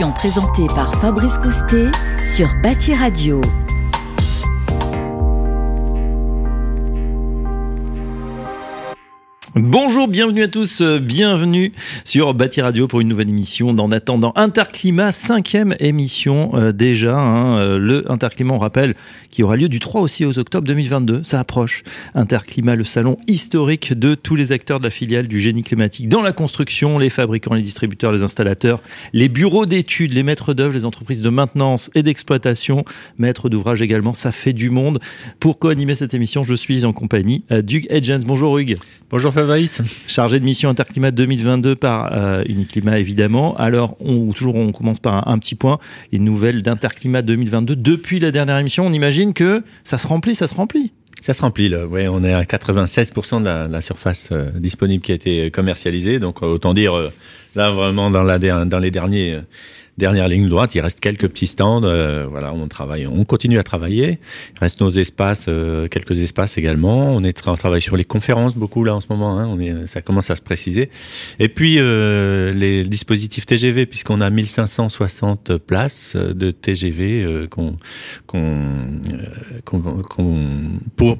émission présentée par Fabrice Coustet sur Bâti Radio. Bonjour, bienvenue à tous, euh, bienvenue sur Bâti Radio pour une nouvelle émission d'En attendant Interclimat, cinquième émission euh, déjà. Hein, euh, le Interclimat, on rappelle, qui aura lieu du 3 au 6 octobre 2022, ça approche. Interclimat, le salon historique de tous les acteurs de la filiale du génie climatique dans la construction, les fabricants, les distributeurs, les installateurs, les bureaux d'études, les maîtres d'œuvre, les entreprises de maintenance et d'exploitation, maîtres d'ouvrage également, ça fait du monde. Pour co-animer cette émission, je suis en compagnie d'Hugues Edgens. Bonjour Hugues. Bonjour Chargé de mission Interclimat 2022 par euh, Uniclimat évidemment. Alors, on, toujours on commence par un, petit point, les nouvelles d'Interclimat 2022. Depuis la dernière émission, on imagine que ça se remplit, ça se remplit. Ça se remplit, là. Ouais, on est à 96% de la, surface euh, disponible qui a été commercialisée. Donc, autant dire, euh, là, vraiment, dans, la, dans les derniers dernière ligne droite, il reste quelques petits stands. Euh, voilà, on travaille, on continue à travailler. Il reste nos espaces, euh, quelques espaces également. On est travaille sur les conférences beaucoup là en ce moment. Hein. est, ça commence à se préciser. Et puis euh, les dispositifs TGV, puisqu'on a 1560 places de TGV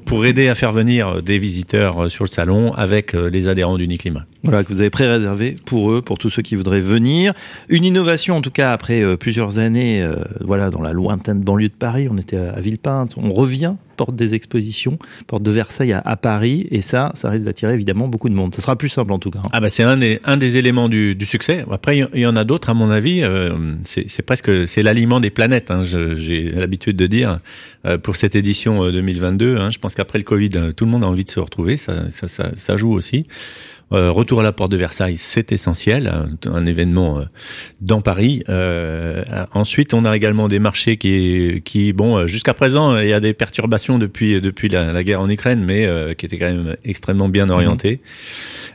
pour aider à faire venir des visiteurs sur le salon avec les adhérents d'Uniclimat. Voilà que vous avez pré-réservé pour eux, pour tous ceux qui voudraient venir. Une innovation en tout cas après euh, plusieurs années, euh, voilà, dans la lointaine banlieue de Paris, on était à, Villepinte, on revient porte des expositions, porte de Versailles à, Paris, et ça, ça risque d'attirer évidemment beaucoup de monde. Ça sera plus simple en tout cas. Ah bah c'est un des, éléments du, succès. Après, il y en a d'autres à mon avis. Euh, c'est presque c'est l'aliment des planètes. Hein, J'ai l'habitude de dire pour cette édition 2022. Hein, je pense qu'après le Covid, tout le monde a envie de se retrouver. Ça joue aussi. Euh, retour à la porte de Versailles, c'est essentiel, un, événement euh, dans Paris. Euh, ensuite, on a également des marchés qui, qui bon, jusqu'à présent, il y a des perturbations depuis depuis la, guerre en Ukraine, mais qui étaient quand même extrêmement bien mhm. orientés.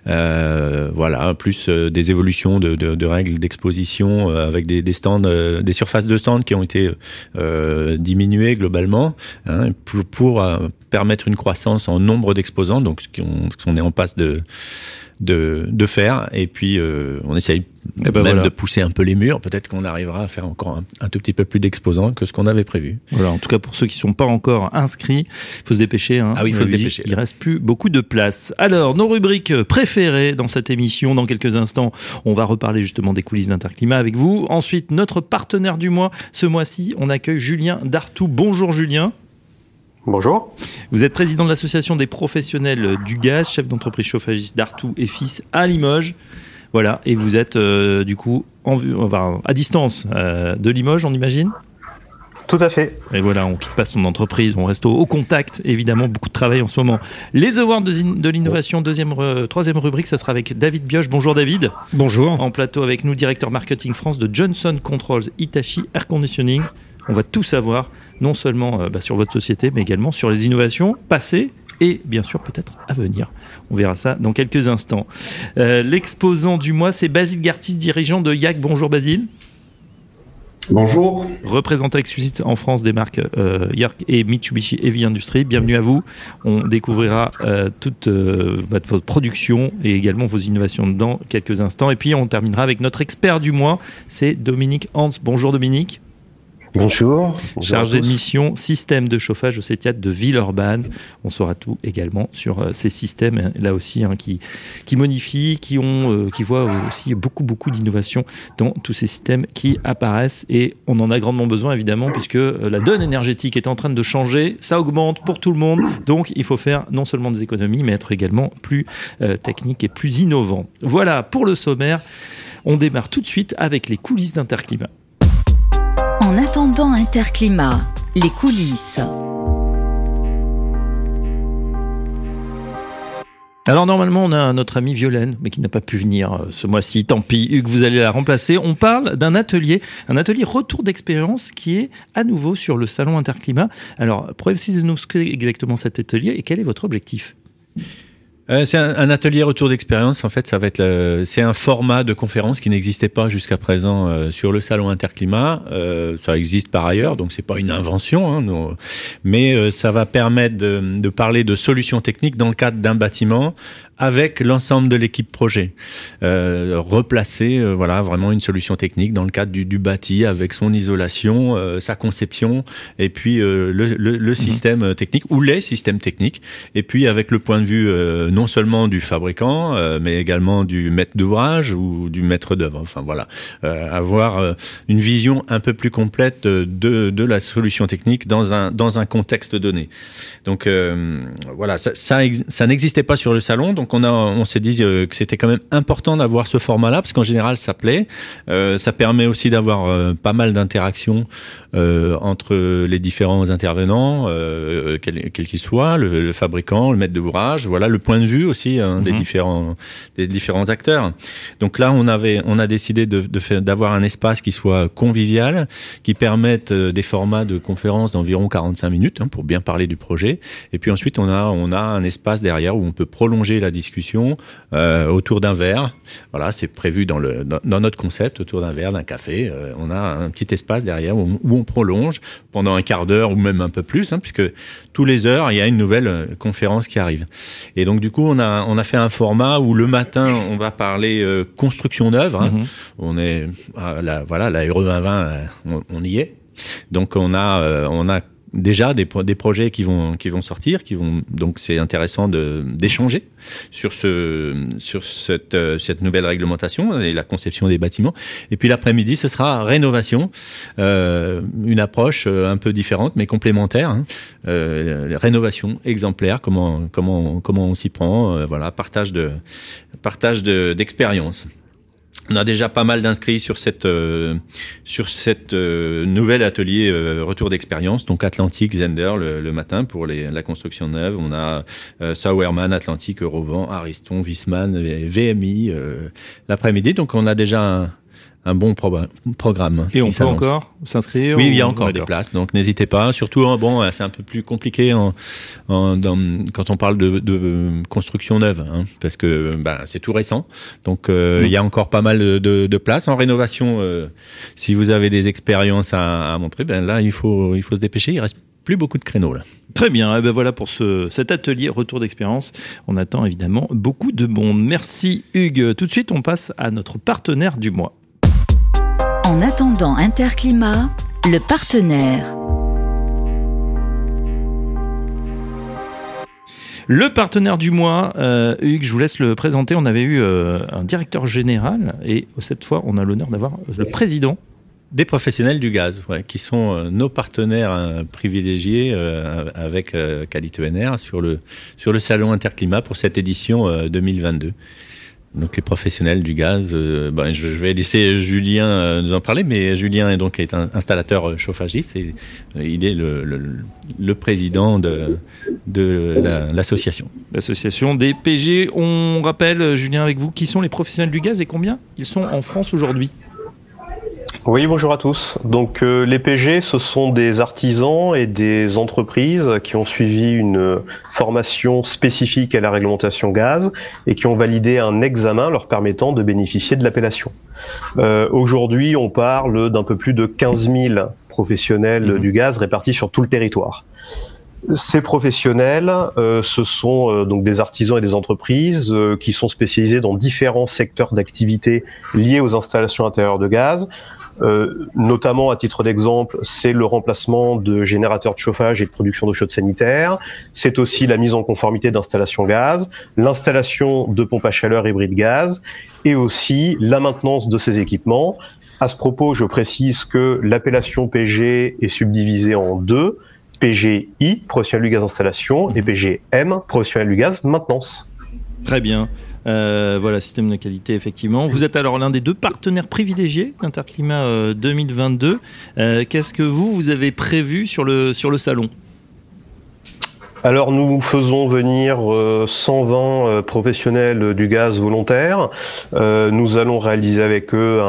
voilà, plus des évolutions de, de, règles d'exposition avec des, des stands, des surfaces de stands qui ont été diminuées globalement hein, pour, pour permettre une croissance en nombre d'exposants, donc ce qu'on est en passe de de, de faire. Et puis, euh, on essaye eh ben même de pousser un peu les murs. Peut-être qu'on arrivera à faire encore un, tout petit peu plus d'exposants que ce qu'on avait prévu. Voilà, en tout cas, pour ceux qui ne sont pas encore inscrits, il faut se dépêcher. Hein. Ah oui, il faut se dépêcher. Il reste plus beaucoup de place. Alors, nos rubriques préférées dans cette émission. Dans quelques instants, on va reparler justement des coulisses d'Interclimat avec vous. Ensuite, notre partenaire du mois. Ce mois-ci, on accueille Julien Dartou. Bonjour Julien. Bonjour. Vous êtes président de l'association des professionnels du gaz, chef d'entreprise chauffagiste d'Artou et Fils à Limoges. Voilà, et vous êtes euh, du coup en vue, enfin, à distance euh, de Limoges, on imagine? Tout à fait. Et voilà, on quitte pas son entreprise, on reste au, contact, évidemment, beaucoup de travail en ce moment. Les awards de, l'innovation, deuxième, troisième rubrique, ça sera avec David Bioche. Bonjour David. Bonjour. En plateau avec nous, directeur marketing France de Johnson Controls Hitachi Air Conditioning. On va tout savoir non seulement euh, bah, sur votre société, mais également sur les innovations passées et bien sûr peut-être à venir. On verra ça dans quelques instants. Euh, l'exposant du mois, c'est Basile Gartis, dirigeant de YAC. Bonjour Basile. Bonjour. Représentant exclusif en France des marques euh, York et Mitsubishi Heavy Industries. Bienvenue à vous. On découvrira toute votre production et également vos innovations dans quelques instants. Et puis on terminera avec notre expert du mois, c'est Dominique Hans. Bonjour Dominique. Bonjour. Chargé de mission système de chauffage au CETIAT de Villeurbanne. On saura tout également sur euh, ces systèmes hein, là aussi hein, qui qui modifient, qui ont, euh, qui voient aussi beaucoup beaucoup d'innovations dans tous ces systèmes qui apparaissent et on en a grandement besoin évidemment puisque euh, la donne énergétique est en train de changer, ça augmente pour tout le monde, donc il faut faire non seulement des économies mais être également plus technique et plus innovant. Voilà pour le sommaire. On démarre tout de suite avec les coulisses d'Interclimat. En attendant Interclimat, les coulisses. Alors normalement on a notre amie Violaine, mais qui n'a pas pu venir euh, ce mois-ci. Tant pis, Hugues, vous allez la remplacer. On parle d'un atelier, un atelier retour d'expérience qui est à nouveau sur le salon Interclimat. Alors précisez-nous ce qu'est exactement cet atelier et quel est votre objectif? Euh, c'est un, atelier retour d'expérience. En fait, ça va être c'est un format de conférence qui n'existait pas jusqu'à présent euh, sur le salon Interclimat. Euh, ça existe par ailleurs, donc c'est pas une invention, hein, mais ça va permettre de, de, parler de solutions techniques dans le cadre d'un bâtiment avec l'ensemble de l'équipe projet. Euh, replacer euh, voilà vraiment une solution technique dans le cadre du, du bâti avec son isolation, euh, sa conception et puis euh, le, le, le, mhm. système technique ou les systèmes techniques et puis avec le point de vue euh, non seulement du fabricant mais également du maître d'ouvrage ou du maître d'œuvre. Enfin voilà, avoir une vision un peu plus complète de, de la solution technique dans un dans un contexte donné. Donc voilà, ça ça, ça n'existait pas sur le salon donc donc on a, on s'est dit euh, que c'était quand même important d'avoir ce format-là parce qu'en général ça plaît. Euh, ça permet aussi d'avoir euh, pas mal d'interactions euh, entre les différents intervenants, quels qu'ils soient, le, le, fabricant, le maître d'ouvrage, voilà le point de vue aussi hein, des mhm. différents des différents acteurs. Donc là, on avait, on a décidé de, d'avoir un espace qui soit convivial, qui permette des formats de conférences d'environ 45 minutes hein, pour bien parler du projet. Et puis ensuite, on a on a un espace derrière où on peut prolonger la discussion euh, autour d'un verre. Voilà, c'est prévu dans le dans, dans, notre concept autour d'un verre, d'un café. Euh, on a un petit espace derrière où, où on prolonge pendant un quart d'heure ou même un peu plus, hein, puisque tous les heures, il y a une nouvelle euh, conférence qui arrive. Et donc, du coup, on a, on a fait un format où le matin, on va parler euh, construction neuve. Hein. Mm -hmm. On est, la, voilà, la RE 2020, euh, on, on, y est. Donc, on a, euh, on a déjà des, projets qui vont qui vont sortir, qui vont donc c'est intéressant d'échanger sur ce sur cette euh, cette nouvelle réglementation et la conception des bâtiments. Et puis l'après-midi, ce sera rénovation, euh, une approche euh, un peu différente mais complémentaire. Hein. Rénovation exemplaire, comment comment comment on s'y prend, voilà, partage de partage d'expérience. On a déjà pas mal d'inscrits sur cette euh, sur cette euh, nouvel atelier euh, retour d'expérience. Donc Atlantique, Zender le, matin pour les, la construction neuve. On a euh, Sauerman, Atlantique, Eurovent, Ariston, Wiesmann, VMI l'après-midi. Donc on a déjà un bon pro programme. Et on peut encore s'inscrire Oui, il y a encore des places, donc n'hésitez pas. Surtout, bon, c'est un peu plus compliqué en, en, dans, quand on parle de, de construction neuve, hein, parce que ben, c'est tout récent. Donc, euh, mmh. il y a encore pas mal de, de places en rénovation. Euh, si vous avez des expériences à, à, montrer, ben là, il faut, il faut se dépêcher. Il reste plus beaucoup de créneaux là. Très bien, et eh ben voilà pour ce, cet atelier retour d'expérience. On attend évidemment beaucoup de monde. Merci Hugues. Tout de suite, on passe à notre partenaire du mois. En attendant Interclimat, le partenaire. Le partenaire du mois, euh, Hugues, je vous laisse le présenter. On avait eu euh, un directeur général et cette fois, on a l'honneur d'avoir le président. Des professionnels du gaz, ouais, qui sont euh, nos partenaires euh, privilégiés euh, avec Qualité ENR sur le, sur le salon Interclimat pour cette édition 2022 donc les professionnels du gaz. Euh, ben, je, vais laisser Julien euh, nous en parler, mais Julien est donc un installateur chauffagiste et euh, il est le, président de, l'association. La, L'association des PG. On rappelle, Julien, avec vous, qui sont les professionnels du gaz et combien ils sont en France aujourd'hui? Oui, bonjour à tous. Donc euh, les PG, ce sont des artisans et des entreprises qui ont suivi une formation spécifique à la réglementation gaz et qui ont validé un examen leur permettant de bénéficier de l'appellation. Euh, Aujourd'hui, on parle d'un peu plus de 15 000 professionnels mmh. du gaz répartis sur tout le territoire. Ces professionnels, euh, ce sont euh, donc des artisans et des entreprises euh, qui sont spécialisés dans différents secteurs d'activité liés aux installations intérieures de gaz, euh, notamment à titre d'exemple, c'est le remplacement de générateurs de chauffage et de production d'eau chaude sanitaire. C'est aussi la mise en conformité d'installations gaz, l'installation de pompes à chaleur hybride gaz et aussi la maintenance de ces équipements. À ce propos, je précise que l'appellation PG est subdivisée en deux. PGI, professionnel du gaz installation, et PGM, professionnel du gaz maintenance. Très bien. Euh, voilà, système de qualité, effectivement. Vous êtes alors l'un des deux partenaires privilégiés d'Interclimat euh, 2022. Euh, Qu'est-ce que vous, vous avez prévu sur le, sur le salon? Alors nous faisons venir 120 euh, euh, professionnels du gaz volontaire. Euh, nous allons réaliser avec eux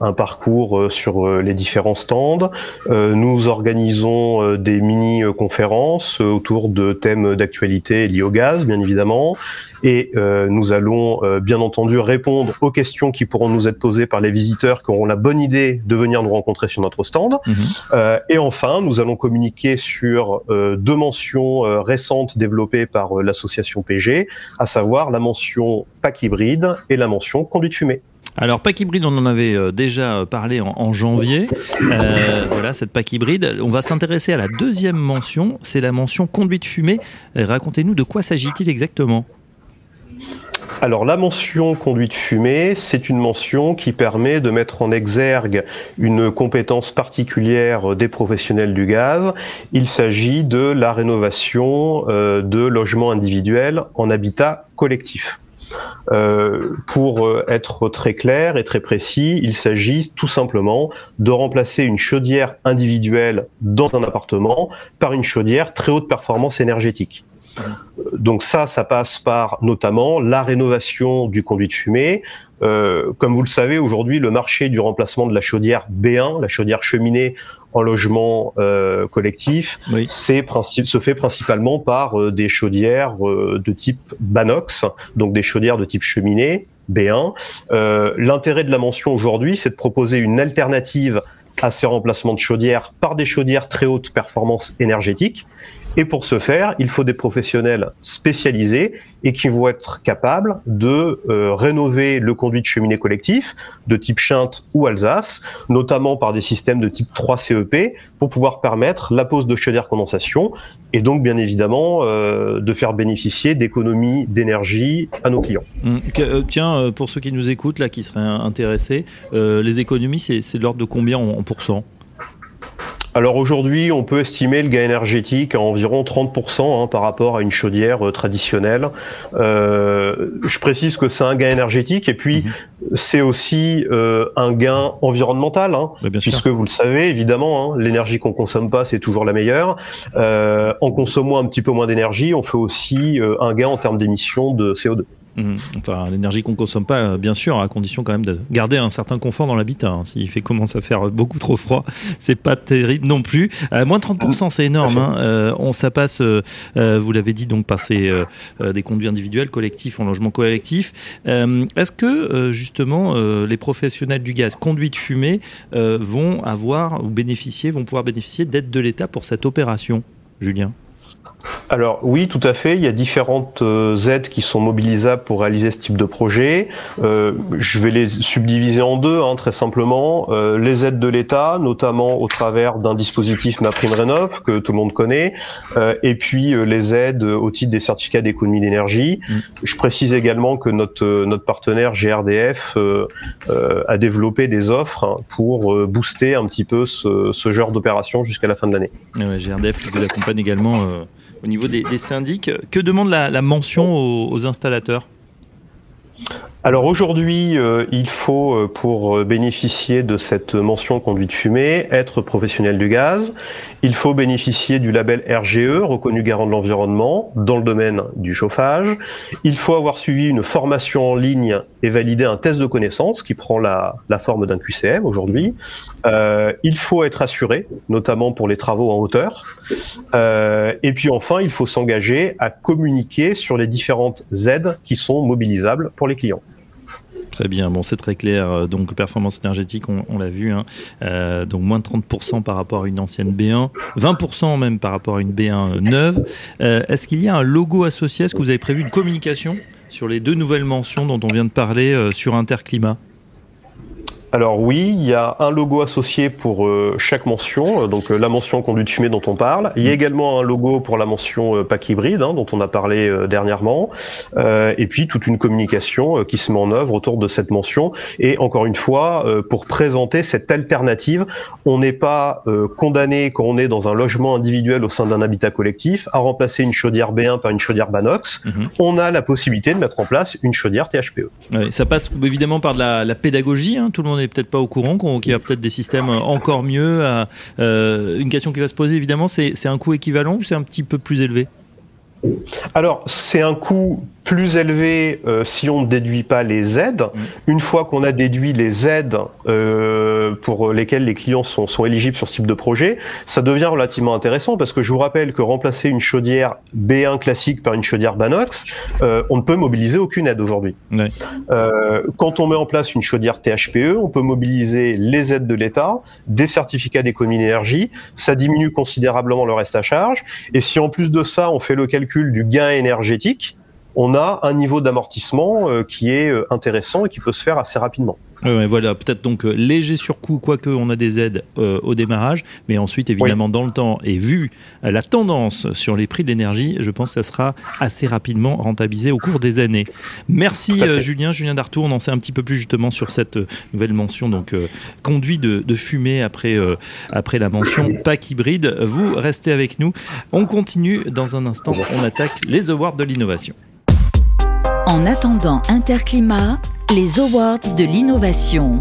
un, parcours sur les différents stands. nous organisons des mini-conférences autour de thèmes d'actualité liés au gaz, bien évidemment. Et nous allons bien entendu répondre aux questions qui pourront nous être posées par les visiteurs qui auront la bonne idée de venir nous rencontrer sur notre stand. Mhm. et enfin, nous allons communiquer sur deux mentions récente développée par euh, l'association PG, à savoir la mention pack hybride et la mention conduite fumée. Alors pack hybride, on en avait euh, déjà parlé en, janvier. Euh, voilà cette pack hybride. On va s'intéresser à la deuxième mention, c'est la mention conduite fumée. Racontez-nous de quoi s'agit-il exactement? Alors la mention conduite fumée, c'est une mention qui permet de mettre en exergue une compétence particulière des professionnels du gaz. Il s'agit de la rénovation euh, de logements individuels en habitat collectif. Euh, pour euh, être très clair et très précis, il s'agit tout simplement de remplacer une chaudière individuelle dans un appartement par une chaudière très haute performance énergétique. Donc ça, ça passe par notamment la rénovation du conduit de fumée. Euh, comme vous le savez, aujourd'hui, le marché du remplacement de la chaudière B1, la chaudière cheminée en logement euh, collectif, se fait principalement par euh, des chaudières de type Banox, donc des chaudières de type cheminée B1. L'intérêt de la mention aujourd'hui, c'est de proposer une alternative à ces remplacements de chaudières par des chaudières très haute performance énergétique et pour ce faire, il faut des professionnels spécialisés et qui vont être capables de euh, rénover le conduit de cheminée collectif de type Chinte ou Alsace, notamment par des systèmes de type 3 CEP pour pouvoir permettre la pose de chaudière condensation et donc bien évidemment euh, de faire bénéficier d'économies d'énergie à nos clients. Hum, euh, tiens, pour ceux qui nous écoutent là, qui seraient intéressés, les économies, c'est de l'ordre de combien en, en pourcents alors aujourd'hui, on peut estimer le gain énergétique à environ 30% hein, par rapport à une chaudière euh, traditionnelle. Euh, je précise que c'est un gain énergétique et puis mhm. c'est aussi euh, un gain environnemental, hein, puisque vous le savez évidemment, hein, l'énergie qu'on consomme pas, c'est toujours la meilleure. en consommant un petit peu moins d'énergie, on fait aussi un gain en termes d'émissions de CO2. Mhm. Enfin, l'énergie qu'on consomme pas, euh, bien sûr, à condition quand même de garder un certain confort dans l'habitat. Hein. S'il fait commence à faire beaucoup trop froid, c'est pas terrible non plus. Euh, moins de 30%, c'est énorme. Hein. Euh, on ça passe, vous l'avez dit, donc passer des conduits individuels, collectifs en logement collectif. Est-ce que justement les professionnels du gaz, conduits de fumée, vont avoir ou bénéficier, vont pouvoir bénéficier d'aide de l'État pour cette opération, Julien alors oui, tout à fait. Il y a différentes euh, aides qui sont mobilisables pour réaliser ce type de projet. Euh, je vais les subdiviser en deux, hein, très simplement. Euh, les aides de l'État, notamment au travers d'un dispositif MaPrimeRénov que tout le monde connaît, et puis les aides au titre des certificats d'économie d'énergie. Mm. Je précise également que notre notre partenaire GRDF a développé des offres hein, pour booster un petit peu ce, ce genre d'opération jusqu'à la fin de l'année. GRDF qui vous accompagne également au niveau des, syndics. Que demande la, mention aux installateurs? Alors aujourd'hui, euh, il faut, euh, pour euh, bénéficier de cette mention conduite fumée, être professionnel du gaz. Il faut bénéficier du label RGE, reconnu garant de l'environnement, dans le domaine du chauffage. Il faut avoir suivi une formation en ligne et valider un test de connaissance qui prend la forme d'un QCM aujourd'hui. il faut être assuré, notamment pour les travaux en hauteur. et puis enfin, il faut s'engager à communiquer sur les différentes aides qui sont mobilisables pour les clients. Très bien, bon c'est très clair. Euh, donc performance énergétique, on, l'a vu, hein. euh, donc moins de 30% par rapport à une ancienne B1, 20% même par rapport à une B1 neuve. Euh, est-ce qu'il y a un logo associé? Est-ce que vous avez prévu une communication sur les deux nouvelles mentions dont on vient de parler sur Interclimat? Alors oui, il y a un logo associé pour euh, chaque mention, euh, donc euh, la mention conduite fumée dont on parle. Il y a également un logo pour la mention pack hybride hein, dont on a parlé dernièrement, et puis toute une communication qui se met en œuvre autour de cette mention. Et encore une fois, pour présenter cette alternative, on n'est pas condamné quand on est dans un logement individuel au sein d'un habitat collectif à remplacer une chaudière B1 par une chaudière Banox. Mhm. On a la possibilité de mettre en place une chaudière THPE. ça passe évidemment par la, la pédagogie. Hein. Tout le monde est peut-être pas au courant qu'il y a peut-être des systèmes encore mieux. Euh, une question qui va se poser évidemment, c'est un coût équivalent ou c'est un petit peu plus élevé? Alors, c'est un coût plus élevé euh, si on ne déduit pas les aides. Mm. Une fois qu'on a déduit les aides euh, pour lesquelles les clients sont, sont, éligibles sur ce type de projet, ça devient relativement intéressant parce que je vous rappelle que remplacer une chaudière B1 classique par une chaudière Banox, euh, on ne peut mobiliser aucune aide aujourd'hui. Euh, quand on met en place une chaudière THPE, on peut mobiliser les aides de l'État, des certificats d'économie d'énergie, ça diminue considérablement le reste à charge. Et si en plus de ça, on fait le calcul du gain énergétique, on a un niveau d'amortissement euh, qui est euh, intéressant et qui peut se faire assez rapidement. voilà, peut-être donc euh, léger surcoût, quoique on a des aides au démarrage, mais ensuite évidemment dans le temps et vu la tendance sur les prix de l'énergie, je pense que ça sera assez rapidement rentabilisé au cours des années. Merci Julien, Julien Dartour, on en sait un petit peu plus justement sur cette nouvelle mention, donc conduit de, de, fumée après, après la mention pack hybride. Vous restez avec nous, on continue dans un instant, on attaque les awards de l'innovation. En attendant Interclimat, les Awards de l'innovation.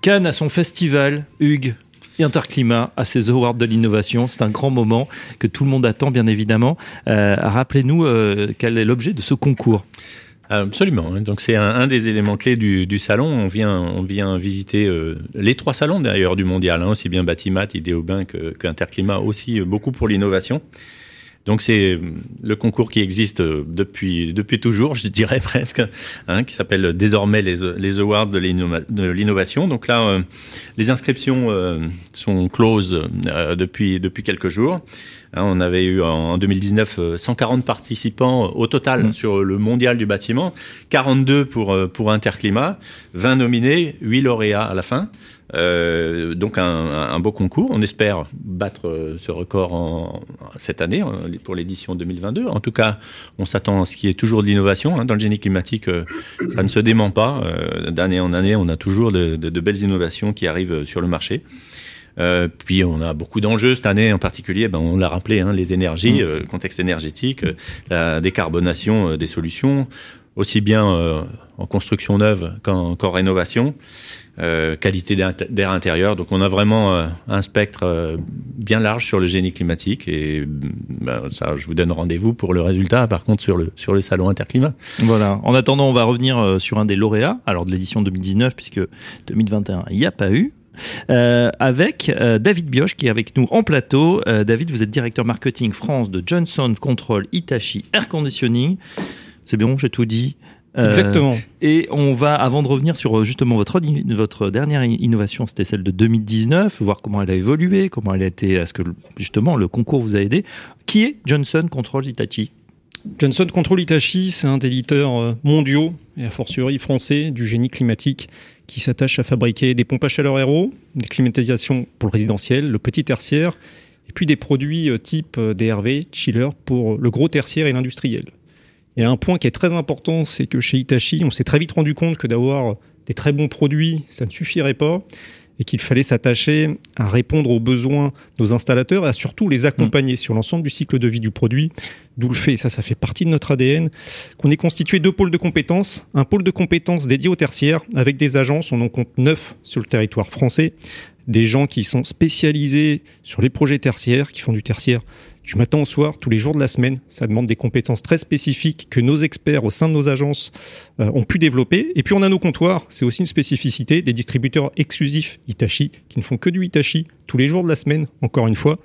Cannes a son festival, Hugues. Interclimat à ses awards de l'innovation. C'est un grand moment que tout le monde attend, bien évidemment. Euh, rappelez-nous euh, quel est l'objet de ce concours? Absolument. Donc c'est un, des éléments clés du, salon. On vient, on vient visiter euh, les trois salons d'ailleurs du mondial, hein, aussi bien Batimat, Idéobain que, que Interclimat, aussi beaucoup pour l'innovation. Donc c'est le concours qui existe euh, depuis depuis toujours, je dirais presque, hein, qui s'appelle désormais les, awards de l'innovation. Donc là, euh, les inscriptions euh, sont closes depuis depuis quelques jours. Hein, on avait eu en 2019 140 participants au total mmh. sur le mondial du bâtiment, 42 pour pour Interclimat, 20 nominés, 8 lauréats à la fin. Euh, donc un, un, beau concours. On espère battre euh, ce record en, cette année pour l'édition 2022. En tout cas, on s'attend à ce qui est toujours de l'innovation. Hein. Dans le génie climatique, euh, ça ne se dément pas. D'année en année, on a toujours de, de, de, belles innovations qui arrivent sur le marché. Euh, puis on a beaucoup d'enjeux cette année en particulier. Ben, on l'a rappelé, hein, les énergies, mmh. le contexte énergétique, la décarbonation des solutions, aussi bien en construction neuve qu'en rénovation. Euh, qualité d'air intérieur. Donc on a vraiment euh, un spectre euh, bien large sur le génie climatique et ben, ça, je vous donne rendez-vous pour le résultat. Par contre sur le sur le salon Interclimat. Voilà. En attendant, on va revenir sur un des lauréats, alors de l'édition 2019 puisque 2021 il n'y a pas eu. Avec David Bioche qui est avec nous en plateau. David, vous êtes directeur marketing France de Johnson Control Hitachi Air Conditioning. C'est bien, j'ai tout dit. Euh, Exactement. Et on va, avant de revenir sur euh, justement votre, votre dernière innovation, c'était celle de 2019, voir comment elle a évolué, comment elle a été, est-ce que justement le concours vous a aidé. Qui est Johnson Control Hitachi Johnson Control Hitachi, c'est un des leaders euh, mondiaux et a fortiori français du génie climatique qui s'attache à fabriquer des pompes à chaleur aéro, des climatisations pour le résidentiel, le petit tertiaire, et puis des produits type DRV, chiller pour le gros tertiaire et l'industriel. A un point qui est très important, c'est que chez Hitachi, on s'est très vite rendu compte que d'avoir des très bons produits, ça ne suffirait pas et qu'il fallait s'attacher à répondre aux besoins de nos installateurs et à surtout les accompagner sur l'ensemble du cycle de vie du produit. D'où le fait, et ça, ça fait partie de notre ADN, qu'on est constitué deux pôles de compétences. Un pôle de compétences dédié au tertiaire avec des agences, on en compte neuf sur le territoire français, des gens qui sont spécialisés sur les projets tertiaires, qui font du tertiaire du matin au soir, tous les jours de la semaine. Ça demande des compétences très spécifiques que nos experts au sein de nos agences euh, ont pu développer. Et puis on a nos comptoirs, c'est aussi une spécificité des distributeurs exclusifs Hitachi qui ne font que du Hitachi tous les jours de la semaine, encore une fois,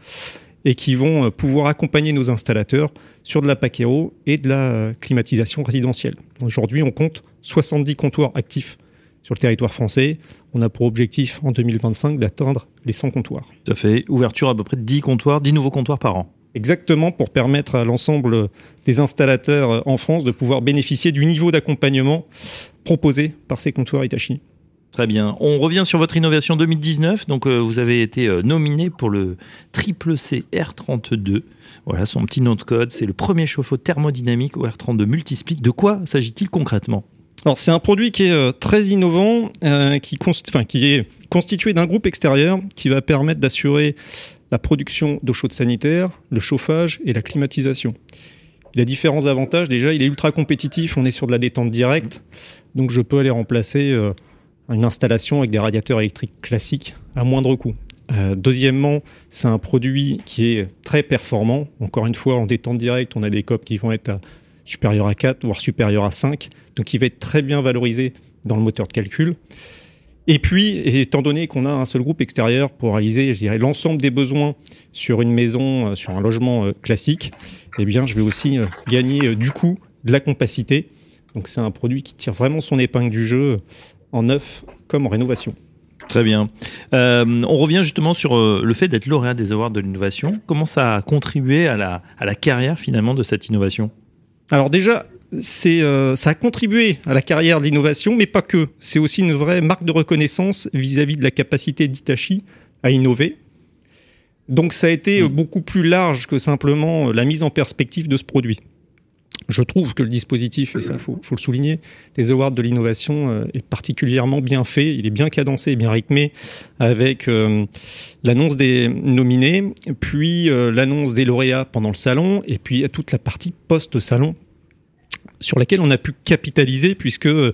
et qui vont euh, pouvoir accompagner nos installateurs sur de la paquero et de la euh, climatisation résidentielle. Aujourd'hui, on compte 70 comptoirs actifs sur le territoire français. On a pour objectif en 2025 d'atteindre les 100 comptoirs. Ça fait ouverture à peu près de 10 comptoirs, 10 nouveaux comptoirs par an. Exactement pour permettre à l'ensemble des installateurs en France de pouvoir bénéficier du niveau d'accompagnement proposé par ces comptoirs Itachi. Très bien. On revient sur votre innovation 2019. Donc, euh, vous avez été euh, nominé pour le triple C R32. Voilà son petit nom de code. C'est le premier chauffe-eau thermodynamique au R32 multisplit. De quoi s'agit-il concrètement? Alors c'est un produit qui est euh, très innovant, qui, qui est constitué d'un groupe extérieur qui va permettre d'assurer la production d'eau chaude sanitaire, le chauffage et la climatisation. Il a différents avantages. Déjà, il est ultra compétitif. On est sur de la détente directe. Donc, je peux aller remplacer euh, une installation avec des radiateurs électriques classiques à moindre coût. Euh, deuxièmement, c'est un produit qui est très performant. Encore une fois, en détente directe, on a des COP qui vont être supérieurs à 4, voire supérieurs à 5. Donc, il va être très bien valorisé dans le moteur de calcul. Et puis, étant donné qu'on a un seul groupe extérieur pour réaliser, je dirais, l'ensemble des besoins sur une maison, euh, sur un logement euh, classique, eh bien, je vais aussi euh, gagner du coup de la compacité. Donc, c'est un produit qui tire vraiment son épingle du jeu en neuf comme en rénovation. Très bien. on revient justement sur le fait d'être lauréat des Awards de l'innovation. Comment ça a contribué à la, à la carrière finalement de cette innovation? Alors déjà, c'est, euh, ça a contribué à la carrière d'innovation, mais pas que. C'est aussi une vraie marque de reconnaissance vis-à-vis de la capacité d'Itachi à innover. Donc ça a été mm. beaucoup plus large que simplement la mise en perspective de ce produit. Je trouve que le dispositif, et ça faut, faut le souligner, des awards de l'innovation euh, est particulièrement bien fait, il est bien cadencé, bien rythmé, avec euh, l'annonce des nominés, puis l'annonce des lauréats pendant le salon, et puis toute la partie post-salon sur laquelle on a pu capitaliser puisque euh,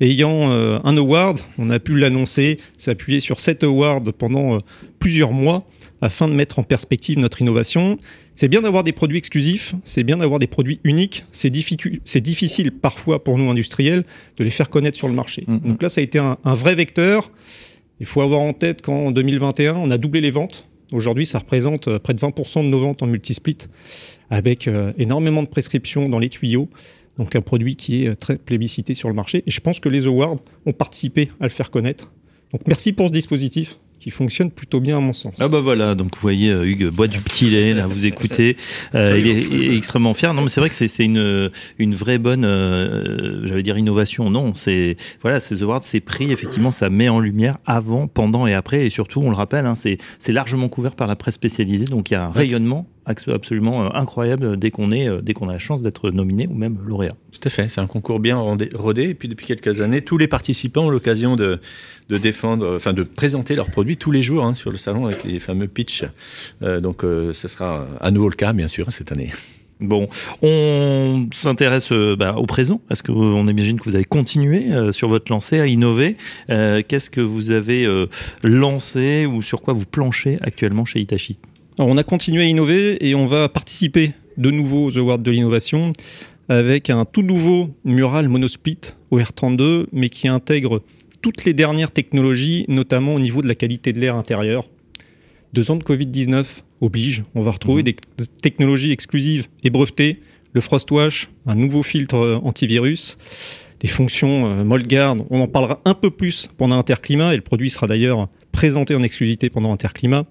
ayant euh, un award, on a pu l'annoncer, s'appuyer sur cet award pendant euh, plusieurs mois afin de mettre en perspective notre innovation. C'est bien d'avoir des produits exclusifs, c'est bien d'avoir des produits uniques, c'est difficile parfois pour nous industriels de les faire connaître sur le marché. Mm-hmm. Donc là, ça a été un, un vrai vecteur. Il faut avoir en tête qu'en 2021, on a doublé les ventes. Aujourd'hui, ça représente près de 20% de nos ventes en multisplit, avec énormément de prescriptions dans les tuyaux. Donc un produit qui est euh, très plébiscité sur le marché. Et je pense que les awards ont participé à le faire connaître. Donc merci pour ce dispositif qui fonctionne plutôt bien à mon sens. Ah bah voilà, donc vous voyez euh, Hugues boit du petit lait, là vous écoutez, euh, il, est, extrêmement fier. Non mais c'est vrai que c'est une une vraie bonne, j'allais dire innovation. Non, c'est voilà ces awards, ces prix, effectivement, ça met en lumière avant, pendant et après, et surtout on le rappelle, hein, c'est c'est largement couvert par la presse spécialisée, donc il y a un rayonnement absolument euh, incroyable dès qu'on est, euh, dès qu'on a la chance d'être nominé ou même lauréat. Tout à fait, c'est un concours bien rodé. Et puis depuis quelques années, tous les participants ont l'occasion de, de défendre, enfin de présenter leurs produits tous les jours hein, sur le salon avec les fameux pitch. Euh, donc ce sera à nouveau le cas, bien sûr, cette année. Bon, on s'intéresse bah, au présent. Est-ce qu'on imagine que vous avez continué sur votre lancée à innover Qu'est-ce que vous avez lancé ou sur quoi vous planchez actuellement chez Itachi on a continué à innover et on va participer de nouveau aux Awards de l'innovation avec un tout nouveau mural monosplit OR32, mais qui intègre toutes les dernières technologies, notamment au niveau de la qualité de l'air intérieur. Deux ans de Covid-19 oblige, on va retrouver mhm. des technologies exclusives et brevetées, le Frostwash, un nouveau filtre antivirus, des fonctions euh, on en parlera un peu plus pendant Interclimat, et le produit sera d'ailleurs présenté en exclusivité pendant Interclimat.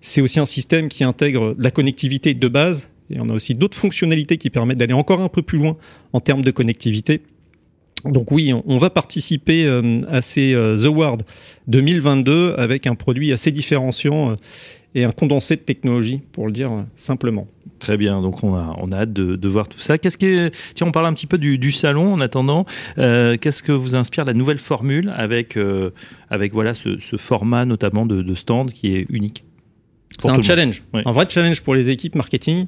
C'est aussi un système qui intègre la connectivité de base, et on a aussi d'autres fonctionnalités qui permettent d'aller encore un peu plus loin en termes de connectivité. Donc oui, on va participer euh, à ces euh, Awards 2022 avec un produit assez différenciant euh, et un condensé de technologie, pour le dire simplement. Très bien, donc on a, on a hâte de, voir tout ça. Qu'est-ce que, tiens, on parle un petit peu du, salon en attendant. Qu'est-ce que vous inspire la nouvelle formule avec, avec voilà ce, format notamment de, stand qui est unique C'est un challenge, un vrai challenge pour les équipes marketing.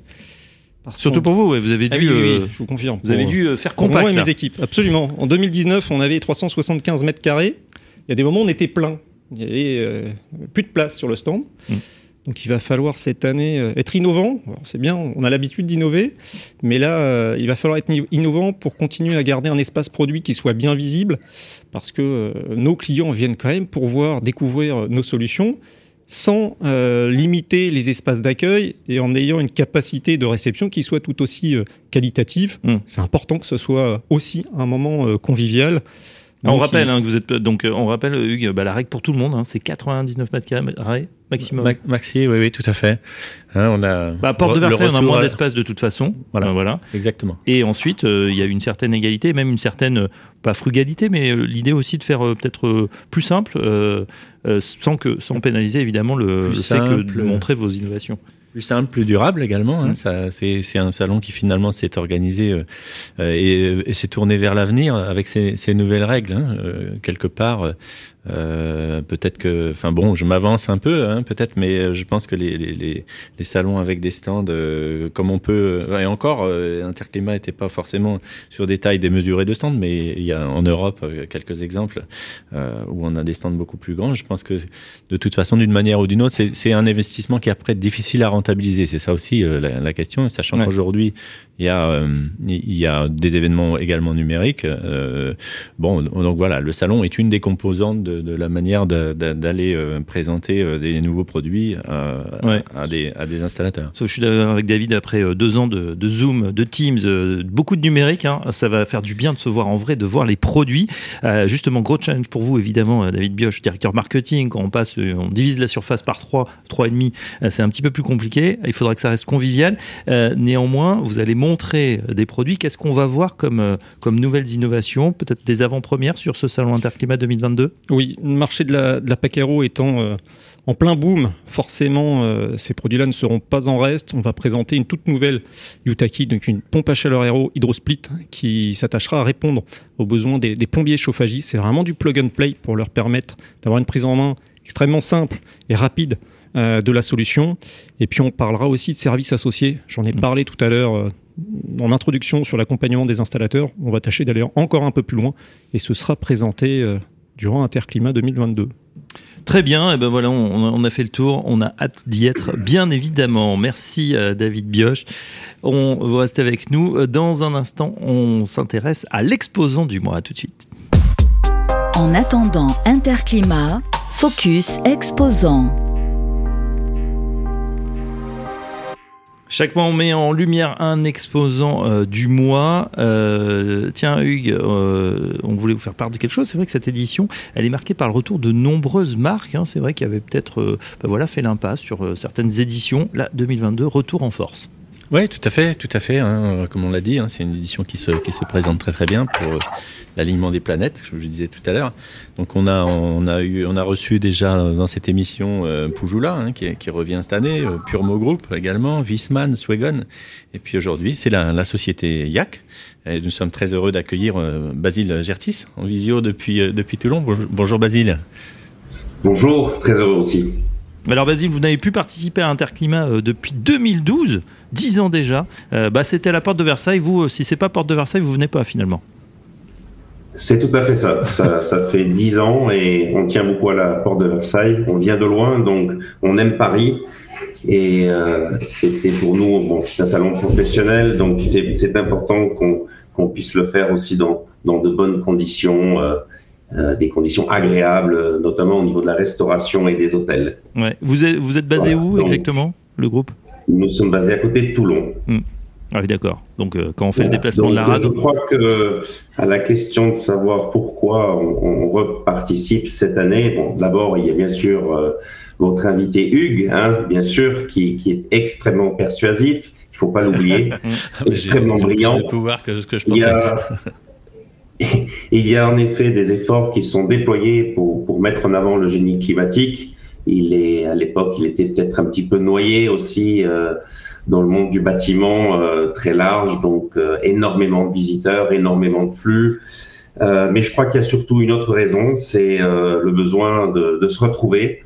Surtout pour vous, vous avez ah dû, euh, je vous confirme. Vous avez dû euh, faire compact. Moi et mes équipes, absolument. En 2019, on avait 375 mètres carrés. Il y a des moments où on était plein. Il y avait euh, plus de place sur le stand. Mm. Donc il va falloir cette année être innovant. C'est bien, on a l'habitude d'innover, mais là, il va falloir être innovant pour continuer à garder un espace produit qui soit bien visible, parce que nos clients viennent quand même pour voir, découvrir nos solutions sans euh, limiter les espaces d'accueil et en ayant une capacité de réception qui soit tout aussi euh, qualitative. Hmm. C'est important que ce soit aussi un moment euh, convivial. On rappelle hein, que vous êtes donc on rappelle Hugues, bah, la règle pour tout le monde, hein, c'est 99 mètres carrés maximum. maxi, oui, oui, tout à fait. Hein, on a. Bah, porte de Versailles, on a moins d'espace de toute façon. Voilà, voilà. Exactement. Et ensuite, il y a une certaine égalité, même une certaine pas frugalité, mais l'idée aussi de faire peut-être plus simple. Euh, sans, que, sans pénaliser évidemment le, fait que de montrer vos innovations. Plus simple, plus durable également. Hein. Mm. C'est un salon qui finalement s'est organisé euh, et, et s'est tourné vers l'avenir avec ces, ces, nouvelles règles. Hein. Euh, quelque part, euh, peut-être que, enfin bon, je m'avance un peu, hein, peut-être, mais euh, je pense que les, les, les, salons avec des stands, euh, comme on peut, et encore, Interclimat n'était pas forcément sur des tailles démesurées de stands, mais il y a en Europe quelques exemples où on a des stands beaucoup plus grands. Je pense que de toute façon, d'une manière ou d'une autre, c'est un investissement qui est après difficile à rentabiliser. C'est ça aussi la, la, question, sachant qu'aujourd'hui, il y a il y a des événements également numériques. bon, donc voilà, le salon est une des composantes de, de la manière d'aller euh, présenter euh, des nouveaux produits à, des, à, des, installateurs. je suis d'accord avec David, après euh, deux ans de, de Zoom, de Teams, beaucoup de numérique, hein, ça va faire du bien de se voir en vrai, de voir les produits. justement, gros challenge pour vous, évidemment, David Bioche, directeur marketing, quand on passe, on divise la surface par 3, 3,5, c'est un petit peu plus compliqué. Il faudra que ça reste convivial. néanmoins, vous allez montrer des produits. Qu'est-ce qu'on va voir comme, comme nouvelles innovations, peut-être des avant-premières sur ce salon Interclimat 2022 oui, le marché de la, de la Pacaro étant euh, en plein boom, forcément, euh, ces produits-là ne seront pas en reste. On va présenter une toute nouvelle Yutaki, donc une pompe à chaleur Aero Hydrosplit, qui s'attachera à répondre aux besoins des, plombiers chauffagistes. C'est vraiment du plug and play pour leur permettre d'avoir une prise en main extrêmement simple et rapide euh, de la solution. Et puis on parlera aussi de services associés. J'en ai mmh. parlé tout à l'heure en introduction sur l'accompagnement des installateurs. On va tâcher d'aller encore un peu plus loin et ce sera présenté durant Interclimat 2022. Très bien, et ben voilà, on, a fait le tour, on a hâte d'y être, bien évidemment. Merci euh, David Bioche. On va rester avec nous. Dans un instant, on s'intéresse à l'exposant du mois. tout de suite. En attendant Interclimat, Focus Exposant. Chaque mois, on met en lumière un exposant euh, du mois. Euh, tiens, Hugues, euh, on voulait vous faire part de quelque chose. C'est vrai que cette édition, elle est marquée par le retour de nombreuses marques. Hein. C'est vrai qu'il y avait peut-être bah voilà, fait l'impasse sur certaines éditions. Là, 2022, retour en force. Oui, tout à fait, tout à fait. Hein, comme on l'a dit, hein, c'est une édition qui se, qui se présente très très bien pour euh, l'alignement des planètes, comme je disais tout à l'heure. Donc on a, on a eu, on a reçu déjà dans cette émission euh, Poujoula, hein, qui, qui, revient cette année, euh, Purmo Group également, Wiesmann, Swegon, et puis aujourd'hui c'est la, la, société YAC. Et nous sommes très heureux d'accueillir euh, Basile Gertis en visio depuis depuis Toulon. Bonjour Basile. Bonjour, très heureux aussi. Alors Basile, vous n'avez plus participé à Interclimat depuis 2012 dix ans déjà. Euh, bah, c'était à la porte de Versailles. Vous, euh, si c'est pas porte de Versailles, vous venez pas finalement. C'est tout à fait ça. ça. fait dix ans et on tient beaucoup à la porte de Versailles. On vient de loin, donc on aime Paris. Et euh, c'était pour nous, c'est un salon professionnel, donc c'est important qu'on puisse le faire aussi dans de bonnes conditions. Des conditions agréables, notamment au niveau de la restauration et des hôtels. Ouais. Vous êtes, vous êtes basé où exactement, le groupe? nous sommes basés à côté de Toulon. Hmm. Ah oui, d'accord. Donc, euh, quand on fait le déplacement de la rade. Je crois que à la question de savoir pourquoi on, on reparticipe cette année, bon, d'abord, il y a bien sûr euh, votre invité Hugues, hein, bien sûr, qui, qui, est extrêmement persuasif. Il faut pas l'oublier, extrêmement brillant. pouvoir que ce que je pensais. Il y, a, il y a en effet des efforts qui sont déployés pour, pour mettre en avant le génie climatique. Il est à l'époque, il était peut-être un petit peu noyé aussi euh, dans le monde du bâtiment euh, très large, donc euh, énormément de visiteurs, énormément de flux. mais je crois qu'il y a surtout une autre raison, c'est le besoin de, de, se retrouver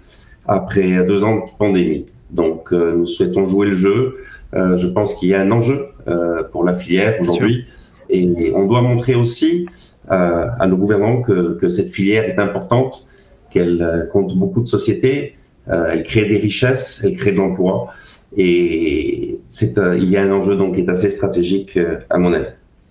après deux ans de pandémie. Donc nous souhaitons jouer le jeu. je pense qu'il y a un enjeu pour la filière aujourd'hui. Et on doit montrer aussi à nos gouvernants que, que cette filière est importante qu'elle euh, compte beaucoup de sociétés, euh, elle crée des richesses, elle crée de l'emploi. Et c'est, il y a un enjeu donc qui est assez stratégique euh, à mon avis.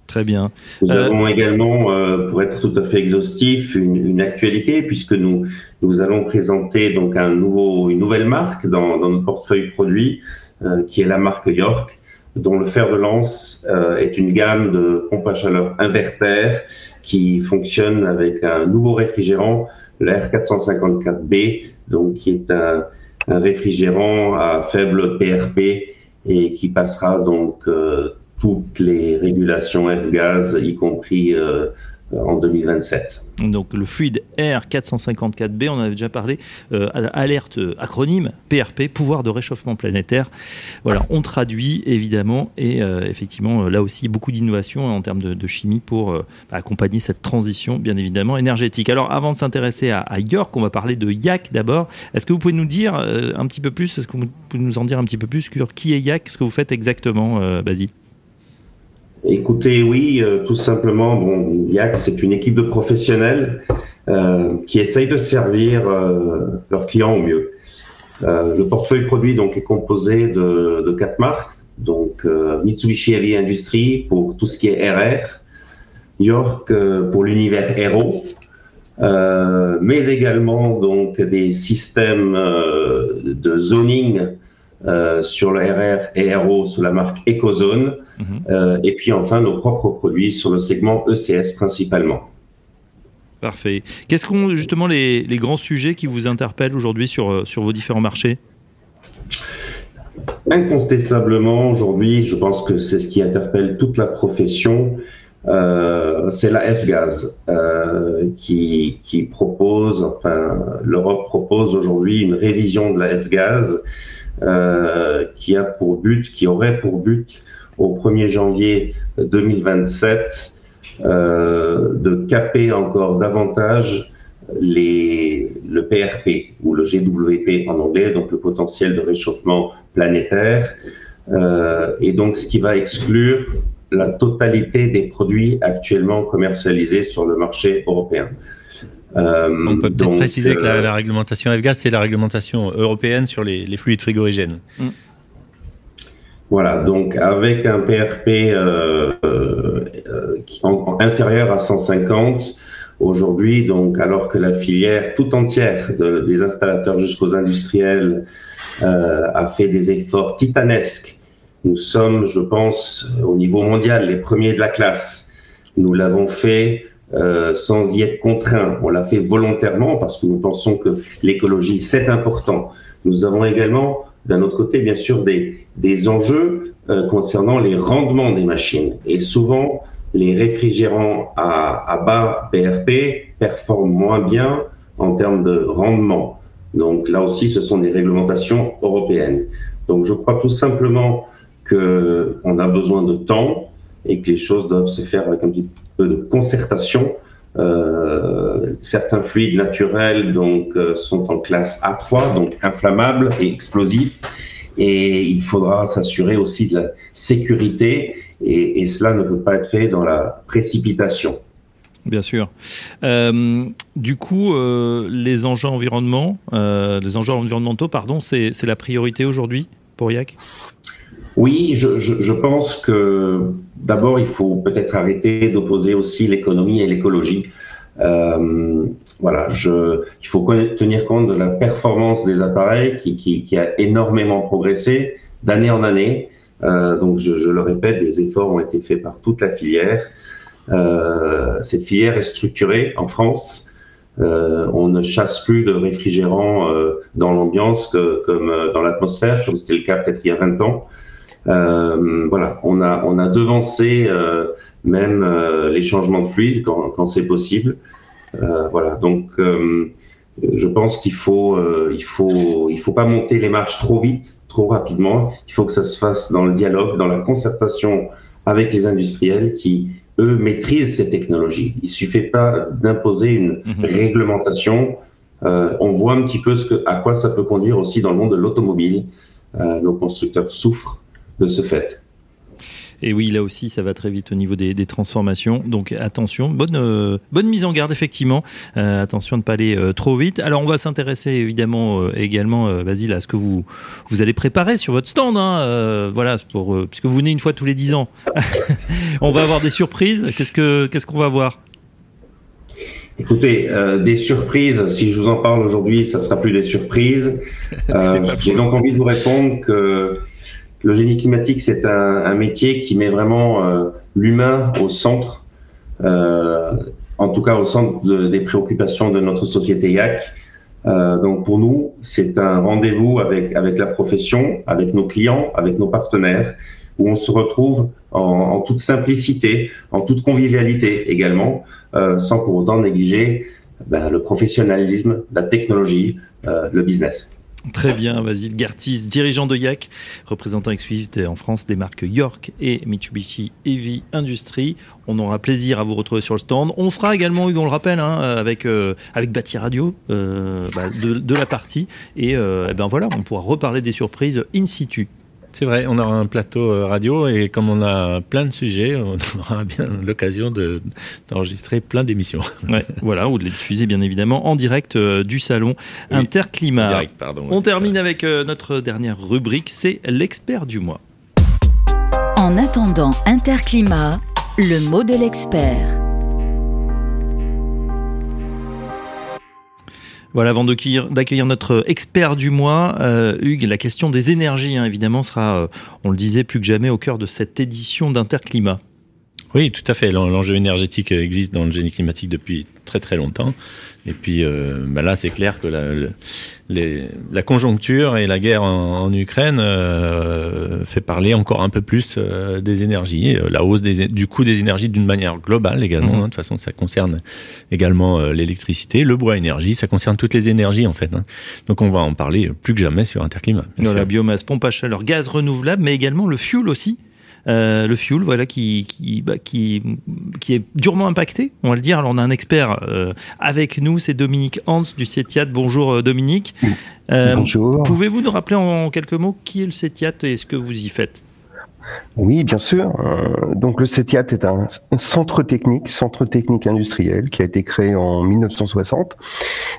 Très bien. Nous avons également, pour être tout à fait exhaustif, une, une, actualité puisque nous nous allons présenter donc un nouveau, une nouvelle marque dans, dans notre portefeuille produit, qui est la marque York, dont le fer de lance est une gamme de pompes à chaleur inverter qui fonctionne avec un nouveau réfrigérant le R454B, donc qui est un, réfrigérant à faible PRP et qui passera donc euh, toutes les régulations F-gaz, y compris euh, en 2027. Donc le fluide R454B, on en avait déjà parlé, euh, alerte euh, acronyme PRP, pouvoir de réchauffement planétaire. Voilà, on traduit évidemment et euh, effectivement là aussi beaucoup d'innovation en termes de, chimie pour bah, accompagner cette transition bien évidemment énergétique. Alors avant de s'intéresser à, York, on va parler de Yak d'abord. Est-ce que vous pouvez nous dire un petit peu plus, est-ce que vous pouvez nous en dire un petit peu plus sur qui est Yak, ce que vous faites exactement, Basile Écoutez, oui, euh, tout simplement, bon, YAC, c'est une équipe de professionnels euh, qui essayent de servir euh, leurs clients au mieux. le portefeuille produit donc est composé de, quatre marques, donc Mitsubishi Heavy Industries pour tout ce qui est RR, York pour l'univers Aero, mais également donc des systèmes de zoning sur le RR et RO sous la marque Ecozone, mhm. euh, et puis enfin nos propres produits sur le segment ECS principalement. Parfait. Quels sont justement les, les, grands sujets qui vous interpellent aujourd'hui sur, euh, sur vos différents marchés? Incontestablement, aujourd'hui, je pense que c'est ce qui interpelle toute la profession. Euh, c'est la F-Gaz euh, qui, qui, propose, enfin, l'Europe propose aujourd'hui une révision de la F-Gaz euh, qui a pour but, qui aurait pour but au 1er janvier 2027 euh, de caper encore davantage les, le PRP ou le GWP en anglais, donc le potentiel de réchauffement planétaire, euh, et donc ce qui va exclure la totalité des produits actuellement commercialisés sur le marché européen. Euh, On peut peut-être préciser que la, réglementation F-Gaz, c'est la réglementation européenne sur les, fluides frigorigènes. Mm. Voilà, donc avec un PRP euh, euh, inférieur à 150, aujourd'hui, donc alors que la filière tout entière, des installateurs jusqu'aux industriels, a fait des efforts titanesques, nous sommes, je pense, au niveau mondial, les premiers de la classe. Nous l'avons fait euh, sans y être contraint. On l'a fait volontairement parce que nous pensons que l'écologie, c'est important. Nous avons également, d'un autre côté, bien sûr, des, des enjeux euh, concernant les rendements des machines. Et souvent, les réfrigérants à, à bas PRP performent moins bien en termes de rendement. Donc là aussi, ce sont des réglementations européennes. Donc je crois tout simplement qu'on a besoin de temps et que les choses doivent se faire avec un petit peu de concertation. Euh, certains fluides naturels donc euh, sont en classe A3, donc inflammables et explosifs, et il faudra s'assurer aussi de la sécurité, et, et, cela ne peut pas être fait dans la précipitation. Bien sûr. Euh, du coup, euh, les enjeux environnement, les enjeux environnementaux, pardon, c'est la priorité aujourd'hui pour IAC oui, je, je, je, pense que d'abord, il faut peut-être arrêter d'opposer aussi l'économie et l'écologie. Euh, voilà, je, il faut tenir compte de la performance des appareils qui, qui, qui a énormément progressé d'année en année. Euh, donc, je, je, le répète, des efforts ont été faits par toute la filière. Euh, cette filière est structurée en France. Euh, on ne chasse plus de réfrigérants euh, dans l'ambiance que, comme euh, dans l'atmosphère, comme c'était le cas peut-être il y a 20 ans. Euh, voilà, on a, on a devancé euh, même euh, les changements de fluide quand, quand c'est possible. voilà, donc je pense qu'il faut, il faut, il faut pas monter les marches trop vite, trop rapidement. Il faut que ça se fasse dans le dialogue, dans la concertation avec les industriels qui, eux, maîtrisent ces technologies. Il suffit pas d'imposer une mhm. réglementation. Euh, on voit un petit peu ce que, à quoi ça peut conduire aussi dans le monde de l'automobile. Euh, nos constructeurs souffrent de ce fait. Et oui, là aussi, ça va très vite au niveau des, transformations. Donc attention, bonne, euh, bonne mise en garde, effectivement. Euh, attention de ne pas aller euh, trop vite. Alors, on va s'intéresser évidemment également, Basile, à ce que vous, vous allez préparer sur votre stand. Hein, voilà, pour, puisque vous venez une fois tous les 10 ans. on va avoir des surprises. Qu'est-ce qu'on qu'est-ce qu'on va voir? Écoutez, des surprises, si je vous en parle aujourd'hui, ça sera plus des surprises. J'ai donc envie de vous répondre que le génie climatique, c'est un, métier qui met vraiment euh, l'humain au centre, euh, en tout cas au centre des préoccupations de notre société YAC. Euh, donc pour nous, c'est un rendez-vous avec, avec la profession, avec nos clients, avec nos partenaires, où on se retrouve en, toute simplicité, en toute convivialité également, euh, sans pour autant négliger ben, le professionnalisme, la technologie, euh, le business. Très bien, Vasile Gartis, dirigeant de YAC, représentant exclusif en France des marques York et Mitsubishi Heavy Industries. On aura plaisir à vous retrouver sur le stand. On sera également, Hugo, on le rappelle, hein, avec, euh, avec Bâti Radio euh, bah, de, la partie. Et, euh, et ben voilà, on pourra reparler des surprises in situ. C'est vrai, on aura un plateau euh, radio et comme on a plein de sujets, on aura bien l'occasion d'enregistrer plein d'émissions. Ouais, voilà, ou de les diffuser bien évidemment en direct euh, du salon Interclimat. Direct, pardon, on termine avec euh, notre dernière rubrique, c'est l'expert du mois. En attendant Interclimat, le mot de l'expert. Voilà, avant d'accueillir notre expert du mois, euh, Hugues, la question des énergies, hein, évidemment, sera, euh, on le disait plus que jamais, au cœur de cette édition d'Interclimat. Oui, tout à fait. L'enjeu énergétique existe dans le génie climatique depuis très très longtemps. Et puis euh, bah là, c'est clair que la, les, la, conjoncture et la guerre en, Ukraine euh, fait parler encore un peu plus euh, des énergies, euh, la hausse des, du coût des énergies d'une manière globale également. Mhm. Hein. de toute façon, ça concerne également l'électricité, le bois énergie, ça concerne toutes les énergies en fait. Hein. Donc on va en parler plus que jamais sur Interclimat. la biomasse, pompe à chaleur, gaz renouvelable, mais également le fuel aussi. Euh, le fuel, voilà, qui qui, bah, qui qui est durement impacté, on va le dire. Alors on a un expert euh, avec nous, c'est Dominique Hans du CETIAT. Bonjour euh, Dominique. Bonjour. Pouvez-vous nous rappeler en quelques mots qui est le CETIAT et ce que vous y faites? Oui, bien sûr. donc le CETIAT est un centre technique, centre technique industriel qui a été créé en 1960.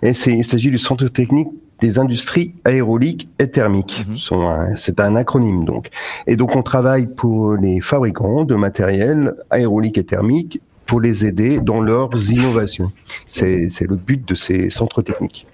Et il s'agit du centre technique des industries aéroliques et thermiques. Mhm. C'est un acronyme donc. Et donc on travaille pour les fabricants de matériel aérolique et thermique pour les aider dans leurs innovations. C'est le but de ces centres techniques.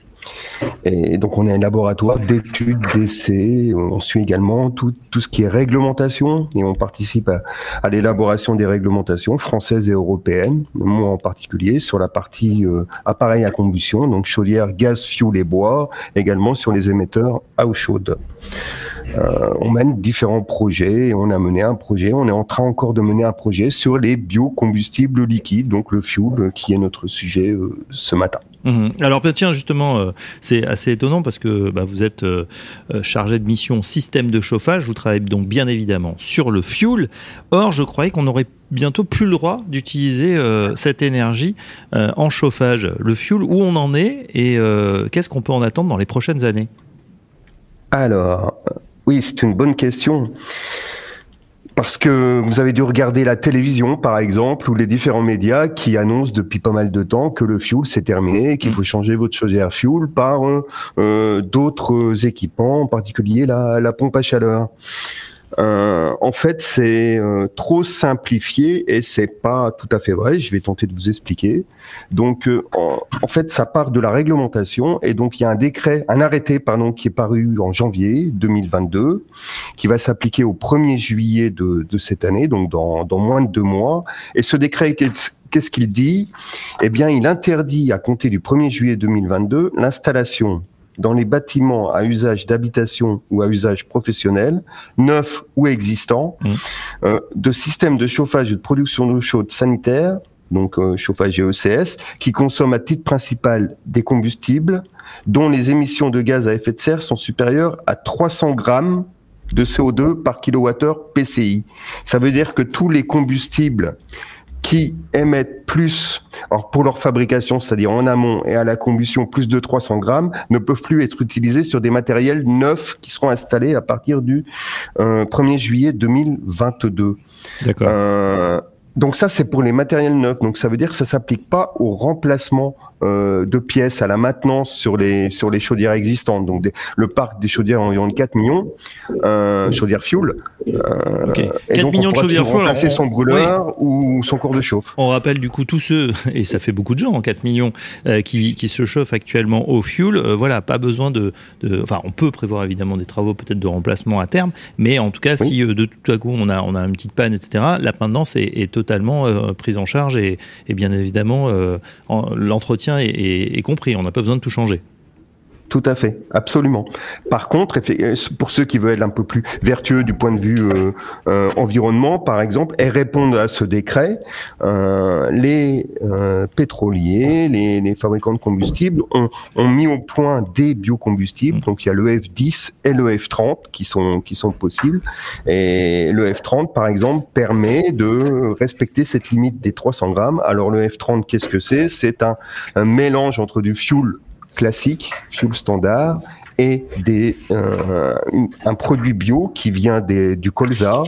Et donc on est un laboratoire d'études, d'essais. On suit également tout, ce qui est réglementation et on participe à, à l'élaboration des réglementations françaises et européennes. Moi en particulier sur la partie euh, appareil à combustion, donc chaudière, gaz, fioul et bois, également sur les émetteurs à eau chaude. Euh, on mène différents projets. On a mené un projet. On est en train encore de mener un projet sur les biocombustibles liquides, donc le fuel, qui est notre sujet euh, ce matin. Mhm. Alors tiens justement, euh, c'est assez étonnant parce que bah, vous êtes euh, euh, chargé de mission système de chauffage, vous travaillez donc bien évidemment sur le fuel. Or, je croyais qu'on aurait bientôt plus le droit d'utiliser cette énergie en chauffage. Le fuel, où on en est et qu'est-ce qu'on peut en attendre dans les prochaines années? Alors, oui, c'est une bonne question parce que vous avez dû regarder la télévision, par exemple, ou les différents médias qui annoncent depuis pas mal de temps que le fuel c'est terminé, qu'il faut changer votre chaudière fuel par euh, d'autres équipements, en particulier la pompe à chaleur. Euh, en fait, c'est euh, trop simplifié et c'est pas tout à fait vrai. Je vais tenter de vous expliquer. Donc, euh, en, fait, ça part de la réglementation et donc il y a un décret, un arrêté, pardon, qui est paru en janvier 2022, qui va s'appliquer au 1er juillet de, cette année, donc dans moins de deux mois. Et ce décret Qu'est-ce qu'il dit? Eh bien, il interdit à compter du 1er juillet 2022 l'installation dans les bâtiments à usage d'habitation ou à usage professionnel, neufs ou existants, mmh. euh, de systèmes de chauffage et de production d'eau chaude sanitaire, donc euh, chauffage et ECS, qui consomment à titre principal des combustibles dont les émissions de gaz à effet de serre sont supérieures à 300 grammes de CO2 par kilowattheure PCI. Ça veut dire que tous les combustibles qui émettent plus, alors pour leur fabrication, c'est-à-dire en amont et à la combustion, plus de 300 grammes, ne peuvent plus être utilisés sur des matériels neufs qui seront installés à partir du 1er euh, juillet 2022. D'accord. Euh, donc ça, c'est pour les matériels neufs. Donc ça veut dire que ça s'applique pas au remplacement euh, de pièces, à la maintenance sur les sur les chaudières existantes. Donc le parc des chaudières environ 4 millions, euh, chaudières fuel. Euh, okay. 4 millions de chaudières fuel. Remplacer son brûleur ou son cours de chauffe. On rappelle du coup tous ceux, et ça fait beaucoup de gens, 4 millions, euh, qui, qui se chauffent actuellement au fuel. Euh, voilà, pas besoin de, de, Enfin, on peut prévoir évidemment des travaux peut-être de remplacement à terme, mais en tout cas, si de tout à coup on a, on a une petite panne, etc., la maintenance est, est totalement prise en charge et, et bien évidemment l'entretien est, compris. On n'a pas besoin de tout changer. Tout à fait, absolument. Par contre, euh, pour ceux qui veulent être un peu plus vertueux du point de vue euh, euh, environnement, par exemple, et répondre à ce décret, les pétroliers, les, fabricants de combustibles ont, mis au point des biocombustibles. Donc il y a le F10 et le F30 qui sont qui sont possibles. Et le F30, par exemple, permet de respecter cette limite des 300 grammes. Alors le F30, qu'est-ce que c'est? C'est un, un mélange entre du fuel classique, fuel standard, et des, euh, un produit bio qui vient des, du colza,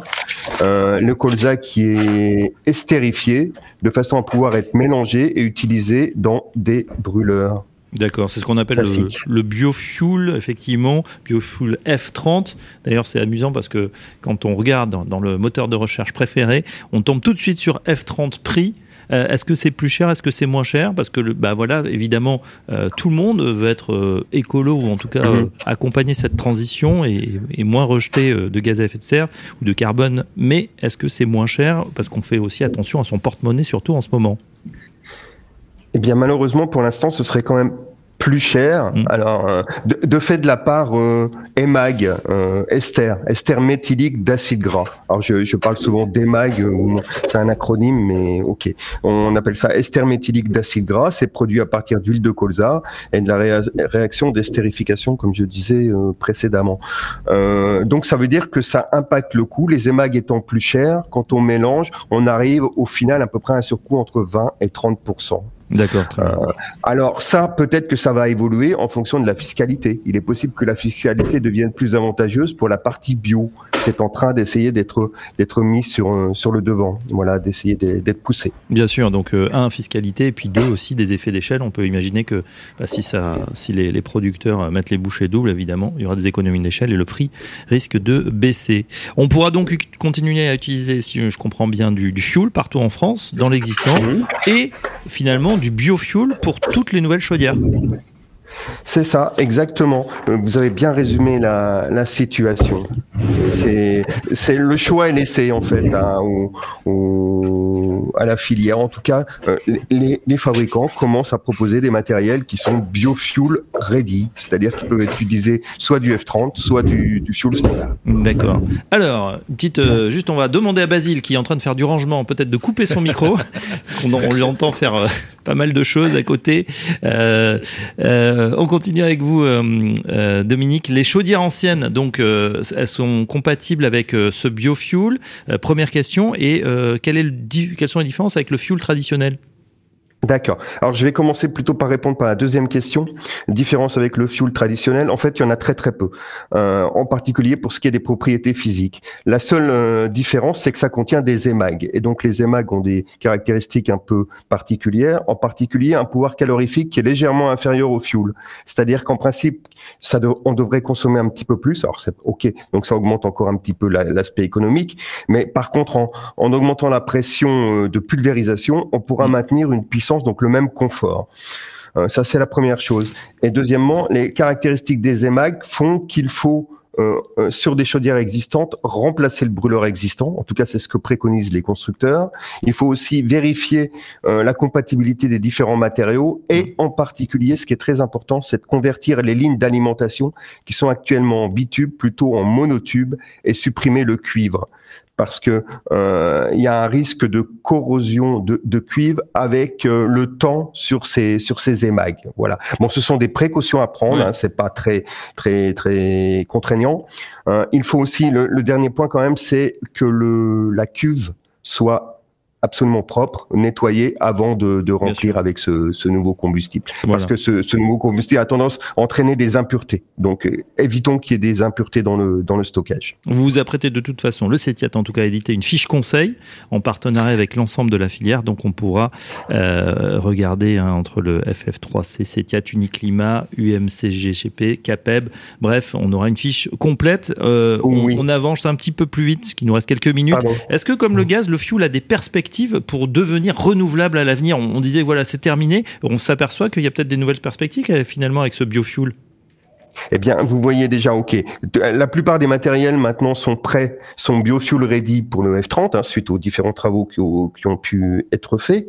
euh, le colza qui est estérifié de façon à pouvoir être mélangé et utilisé dans des brûleurs. D'accord, c'est ce qu'on appelle le, le, biofuel, effectivement, biofuel F30. D'ailleurs, c'est amusant parce que quand on regarde dans, dans, le moteur de recherche préféré, on tombe tout de suite sur F30 prix. Euh, Est-ce que c'est plus cher Est-ce que c'est moins cher? Parce que, bah voilà, évidemment, euh, tout le monde veut être euh, écolo ou en tout cas Mhm. accompagner cette transition et, et moins rejeter de gaz à effet de serre ou de carbone. Mais est-ce que c'est moins cher? Parce qu'on fait aussi attention à son porte-monnaie, surtout en ce moment. Eh bien, malheureusement, pour l'instant, ce serait quand même plus cher. Mm. Alors, euh, de, de, fait de la part euh, EMAG, euh, ester, ester méthylique d'acide gras. Alors, je, je parle souvent d'EMAG, euh, c'est un acronyme, mais ok. On appelle ça ester méthylique d'acide gras. C'est produit à partir d'huile de colza et de la réa réaction d'estérification, comme je disais euh, précédemment. Euh, donc, ça veut dire que ça impacte le coût. Les EMAG étant plus chers, quand on mélange, on arrive au final à peu près à un surcoût entre 20 et 30 D'accord, euh, alors ça, peut-être que ça va évoluer en fonction de la fiscalité. Il est possible que la fiscalité devienne plus avantageuse pour la partie bio. C'est en train d'essayer d'être d'être mis sur euh, sur le devant. Voilà, d'essayer d'être poussé. Bien sûr. Donc euh, un fiscalité et puis deux aussi des effets d'échelle. On peut imaginer que bah, si ça, si les, les, producteurs mettent les bouchées doubles, évidemment, il y aura des économies d'échelle et le prix risque de baisser. On pourra donc continuer à utiliser, si je comprends bien, du, du fuel partout en France, dans l'existant, et finalement du biofuel pour toutes les nouvelles chaudières. C'est ça, exactement. Vous avez bien résumé la, situation. C'est, le choix est laissé en fait hein, à la filière. En tout cas, euh, les, fabricants commencent à proposer des matériels qui sont biofuel ready, c'est-à-dire qu'ils peuvent être utilisés soit du F30, soit du, fuel standard. D'accord. Alors, petite, euh, juste, on va demander à Basile qui est en train de faire du rangement, peut-être de couper son micro, parce qu'on on lui entend faire euh, pas mal de choses à côté. Euh, on continue avec vous, euh, Dominique. Les chaudières anciennes, donc, euh, elles sont compatibles avec euh, ce biofuel. première question. Et quelles sont les différences avec le fuel traditionnel? D'accord. Alors je vais commencer plutôt par répondre par la deuxième question. Différence avec le fuel traditionnel, en fait, il y en a très très peu. Euh, en particulier pour ce qui est des propriétés physiques. La seule euh, différence, c'est que ça contient des émags. Et donc les émags ont des caractéristiques un peu particulières, en particulier un pouvoir calorifique qui est légèrement inférieur au fuel. C'est-à-dire qu'en principe, ça de, on devrait consommer un petit peu plus. Alors c'est ok, donc ça augmente encore un petit peu l'aspect économique. Mais par contre, en, en augmentant la pression euh, de pulvérisation, on pourra mmh. maintenir une puissance donc le même confort. Euh, ça, c'est la première chose. Et deuxièmement, les caractéristiques des émags font qu'il faut euh, euh, sur des chaudières existantes, remplacer le brûleur existant. En tout cas, c'est ce que préconisent les constructeurs. Il faut aussi vérifier euh, la compatibilité des différents matériaux et en particulier, ce qui est très important, c'est de convertir les lignes d'alimentation qui sont actuellement en bitube plutôt en monotube et supprimer le cuivre parce que euh, il y a un risque de corrosion de, de cuivre avec euh, le temps sur ces sur ces émags. Voilà. Bon, ce sont des précautions à prendre. Hein, c'est pas très très très contraignant. Euh, il faut aussi le, le dernier point quand même, c'est que le la cuve soit absolument propre, nettoyé avant de, de remplir avec ce, ce, nouveau combustible. Voilà. Parce que ce, ce, nouveau combustible a tendance à entraîner des impuretés. Donc euh, évitons qu'il y ait des impuretés dans le, dans le stockage. Vous vous apprêtez de toute façon, le CETIAT en tout cas, à éditer une fiche conseil en partenariat avec l'ensemble de la filière. Donc on pourra euh, regarder hein, entre le FF3C, CETIAT, Uniclimat, UMCGCP, CAPEB. Bref, on aura une fiche complète. Euh, oui. on, on, avance un petit peu plus vite, qu'il nous reste quelques minutes. Est-ce que comme le gaz, le fuel a des perspectives pour devenir renouvelable à l'avenir. On, disait voilà, c'est terminé. On s'aperçoit qu'il y a peut-être des nouvelles perspectives euh, finalement avec ce biofuel. Eh bien, vous voyez déjà, ok. La plupart des matériels maintenant sont prêts, sont biofuel ready pour le F30, hein, suite aux différents travaux qui ont, qui ont pu être faits.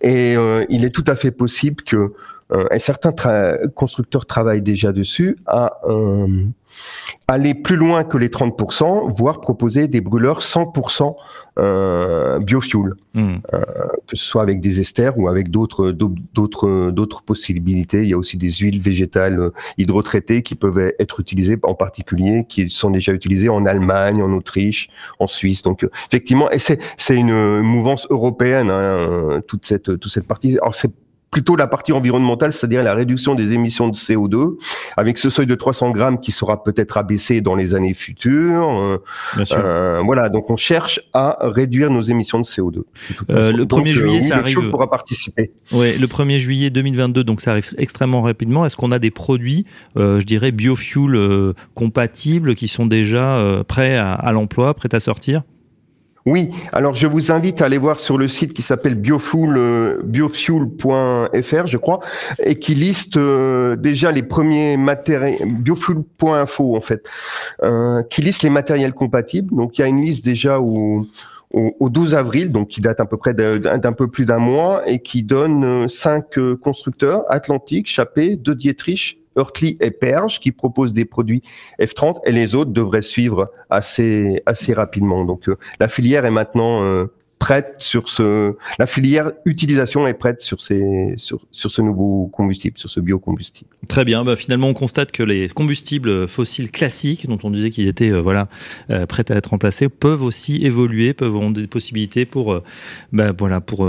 Et euh, il est tout à fait possible que et certains constructeurs travaillent déjà dessus, à aller plus loin que les 30%, voire proposer des brûleurs 100% euh, biofuel, hmm. euh, que ce soit avec des esters ou avec d'autres d'autres d'autres possibilités. Il y a aussi des huiles végétales euh, hydrotraitées qui peuvent être utilisées, en particulier qui sont déjà utilisées en Allemagne, en Autriche, en Suisse. Donc euh, effectivement, et c'est c'est une mouvance européenne hein, toute cette toute cette partie. Alors c'est plutôt la partie environnementale, c'est-à-dire la réduction des émissions de CO2, avec ce seuil de 300 grammes qui sera peut-être abaissé dans les années futures. Euh, euh, voilà, donc on cherche à réduire nos émissions de CO2. Euh, le 1er juillet, ça arrive. pourra participer. Ouais, le 1er juillet 2022, donc ça arrive extrêmement rapidement. Est-ce qu'on a des produits, je dirais, biofuel compatibles qui sont déjà prêts à, à l'emploi, prêts à sortir? Oui, alors je vous invite à aller voir sur le site qui s'appelle biofuel, euh, biofuel.fr, je crois, et qui liste euh, déjà les premiers matériels, biofuel.info en fait, euh, qui liste les matériels compatibles. Donc il y a une liste déjà au, au, 12 avril, donc qui date à peu près d'un peu plus d'un mois, et qui donne cinq constructeurs, Atlantique, Chappé, De Dietrich, Hurtley et Perge qui proposent des produits F30 et les autres devraient suivre assez assez rapidement. Donc euh, la filière est maintenant euh, prête sur ce la filière utilisation est prête sur ces sur, sur ce nouveau combustible sur ce biocombustible. Très bien, bah finalement on constate que les combustibles fossiles classiques dont on disait qu'ils étaient euh, voilà prêts à être remplacés peuvent aussi évoluer, peuvent avoir des possibilités pour bah, voilà pour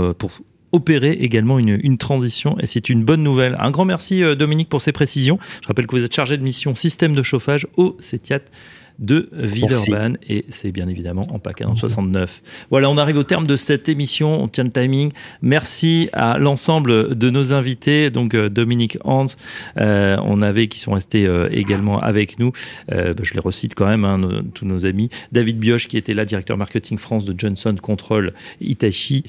opérer également une, une transition et c'est une bonne nouvelle. Un grand merci euh, Dominique pour ces précisions. Je rappelle que vous êtes chargé de mission système de chauffage au CETIAT de Villeurbanne et c'est bien évidemment en PACA en 69. Voilà, on arrive au terme de cette émission, on tient le timing. Merci à l'ensemble de nos invités, donc euh, Dominique Hans, euh, on avait qui sont restés euh, également avec nous. Euh, bah, je les recite quand même, hein, tous nos amis. David Bioche qui était là, directeur marketing France de Johnson Control Itachi.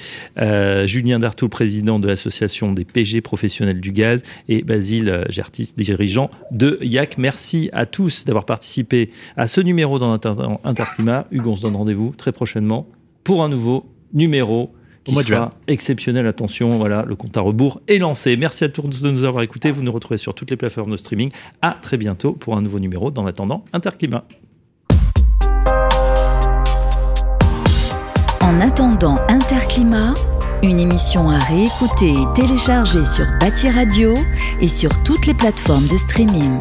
Julien Dartou, président de l'association des PG professionnels du gaz et Basile Gertis, dirigeant de YAC. Merci à tous d'avoir participé à ce numéro dans Interclimat. Hugo, on se donne rendez-vous très prochainement pour un nouveau numéro qui sera exceptionnel. Attention, voilà, le compte à rebours est lancé. Merci à tous de nous avoir écoutés. Vous nous retrouvez sur toutes les plateformes de streaming. À très bientôt pour un nouveau numéro d'En attendant Interclimat. En attendant Interclimat, une émission à réécouter et télécharger sur Bâti Radio et sur toutes les plateformes de streaming.